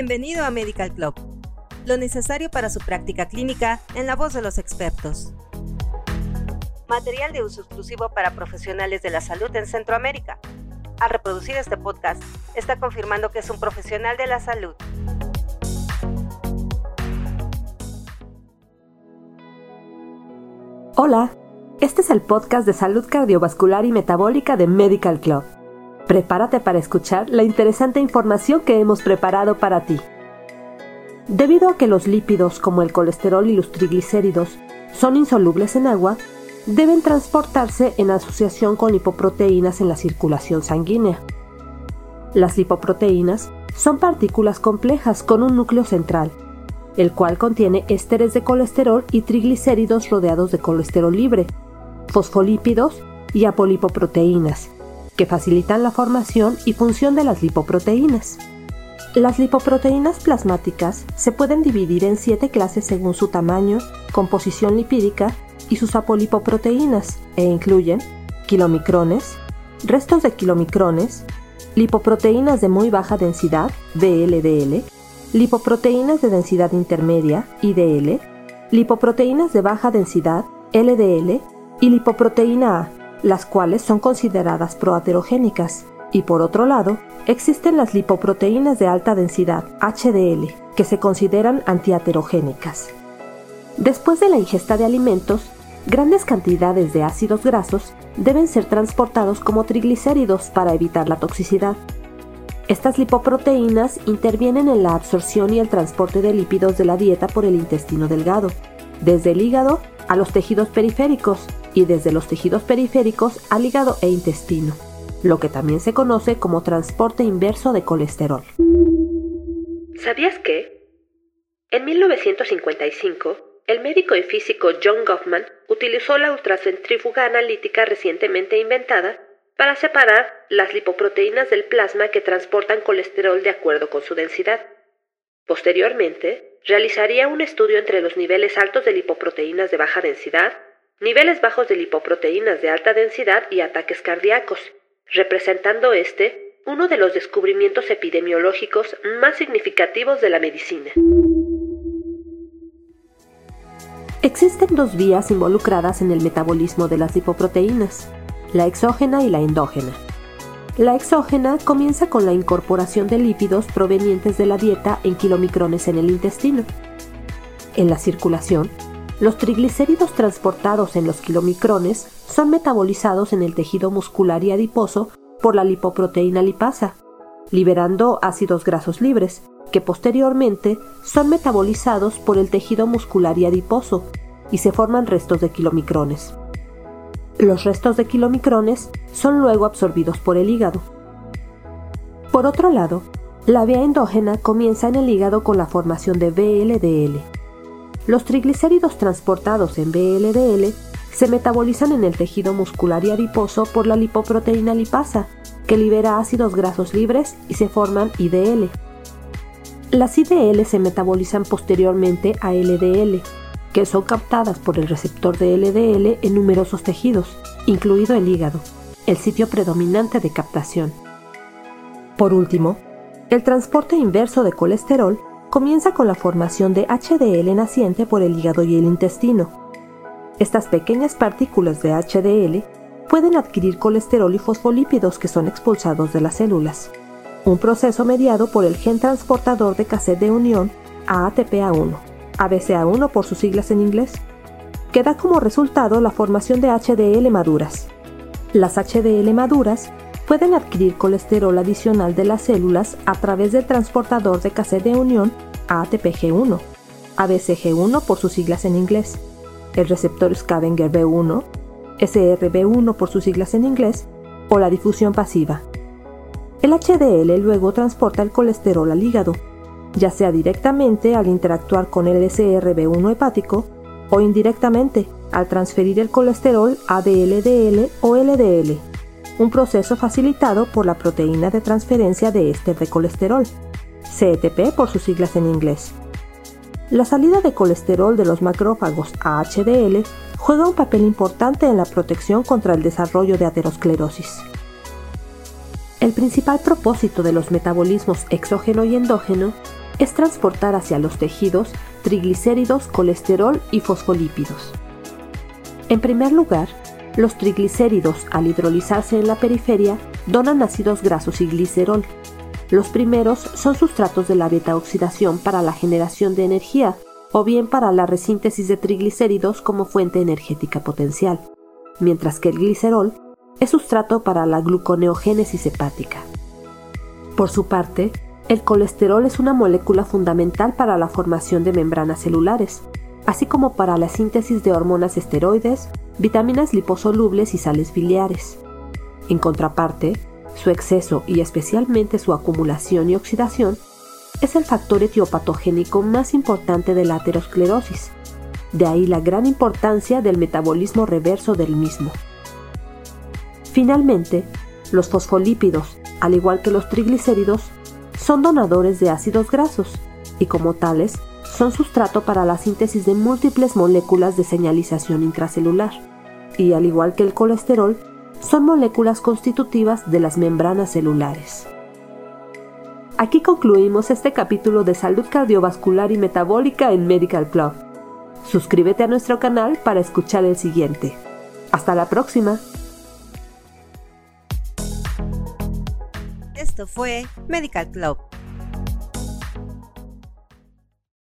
Bienvenido a Medical Club, lo necesario para su práctica clínica en la voz de los expertos. Material de uso exclusivo para profesionales de la salud en Centroamérica. Al reproducir este podcast, está confirmando que es un profesional de la salud. Hola, este es el podcast de salud cardiovascular y metabólica de Medical Club. Prepárate para escuchar la interesante información que hemos preparado para ti. Debido a que los lípidos como el colesterol y los triglicéridos son insolubles en agua, deben transportarse en asociación con lipoproteínas en la circulación sanguínea. Las lipoproteínas son partículas complejas con un núcleo central, el cual contiene ésteres de colesterol y triglicéridos rodeados de colesterol libre, fosfolípidos y apolipoproteínas, que facilitan la formación y función de las lipoproteínas. Las lipoproteínas plasmáticas se pueden dividir en siete clases según su tamaño, composición lipídica y sus apolipoproteínas, e incluyen kilomicrones, restos de kilomicrones, lipoproteínas de muy baja densidad, VLDL, lipoproteínas de densidad intermedia, IDL, lipoproteínas de baja densidad, LDL, y lipoproteína A, las cuales son consideradas proaterogénicas, y por otro lado, existen las lipoproteínas de alta densidad, HDL, que se consideran antiaterogénicas. Después de la ingesta de alimentos, grandes cantidades de ácidos grasos deben ser transportados como triglicéridos para evitar la toxicidad. Estas lipoproteínas intervienen en la absorción y el transporte de lípidos de la dieta por el intestino delgado, desde el hígado a los tejidos periféricos, y desde los tejidos periféricos al hígado e intestino, lo que también se conoce como transporte inverso de colesterol. ¿Sabías que? En 1955, el médico y físico John Goffman utilizó la ultracentrífuga analítica recientemente inventada para separar las lipoproteínas del plasma que transportan colesterol de acuerdo con su densidad. Posteriormente, realizaría un estudio entre los niveles altos de lipoproteínas de baja densidad niveles bajos de lipoproteínas de alta densidad y ataques cardíacos, representando este uno de los descubrimientos epidemiológicos más significativos de la medicina. Existen dos vías involucradas en el metabolismo de las lipoproteínas, la exógena y la endógena. La exógena comienza con la incorporación de lípidos provenientes de la dieta en kilomicrones en el intestino. En la circulación, los triglicéridos transportados en los kilomicrones son metabolizados en el tejido muscular y adiposo por la lipoproteína lipasa, liberando ácidos grasos libres, que posteriormente son metabolizados por el tejido muscular y adiposo y se forman restos de kilomicrones. Los restos de kilomicrones son luego absorbidos por el hígado. Por otro lado, la vía endógena comienza en el hígado con la formación de VLDL, los triglicéridos transportados en VLDL se metabolizan en el tejido muscular y adiposo por la lipoproteína lipasa, que libera ácidos grasos libres y se forman IDL. Las IDL se metabolizan posteriormente a LDL, que son captadas por el receptor de LDL en numerosos tejidos, incluido el hígado, el sitio predominante de captación. Por último, el transporte inverso de colesterol comienza con la formación de HDL naciente por el hígado y el intestino. Estas pequeñas partículas de HDL pueden adquirir colesterol y fosfolípidos que son expulsados de las células, un proceso mediado por el gen transportador de cassette de unión AATPA1, ABCA1 por sus siglas en inglés, que da como resultado la formación de HDL maduras. Las HDL maduras pueden adquirir colesterol adicional de las células a través del transportador de cassette de unión ATPG1, ABCG1 por sus siglas en inglés, el receptor Scavenger B1, SRB1 por sus siglas en inglés, o la difusión pasiva. El HDL luego transporta el colesterol al hígado, ya sea directamente al interactuar con el SRB1 hepático o indirectamente al transferir el colesterol a VLDL o LDL un proceso facilitado por la proteína de transferencia de éster de colesterol, CETP por sus siglas en inglés. La salida de colesterol de los macrófagos a HDL juega un papel importante en la protección contra el desarrollo de aterosclerosis. El principal propósito de los metabolismos exógeno y endógeno es transportar hacia los tejidos triglicéridos, colesterol y fosfolípidos. En primer lugar, los triglicéridos, al hidrolizarse en la periferia, donan ácidos grasos y glicerol. Los primeros son sustratos de la beta-oxidación para la generación de energía o bien para la resíntesis de triglicéridos como fuente energética potencial, mientras que el glicerol es sustrato para la gluconeogénesis hepática. Por su parte, el colesterol es una molécula fundamental para la formación de membranas celulares, así como para la síntesis de hormonas esteroides, vitaminas liposolubles y sales biliares. En contraparte, su exceso y especialmente su acumulación y oxidación es el factor etiopatogénico más importante de la aterosclerosis, de ahí la gran importancia del metabolismo reverso del mismo. Finalmente, los fosfolípidos, al igual que los triglicéridos, son donadores de ácidos grasos y como tales son sustrato para la síntesis de múltiples moléculas de señalización intracelular y al igual que el colesterol, son moléculas constitutivas de las membranas celulares. Aquí concluimos este capítulo de salud cardiovascular y metabólica en Medical Club. Suscríbete a nuestro canal para escuchar el siguiente. Hasta la próxima. Esto fue Medical Club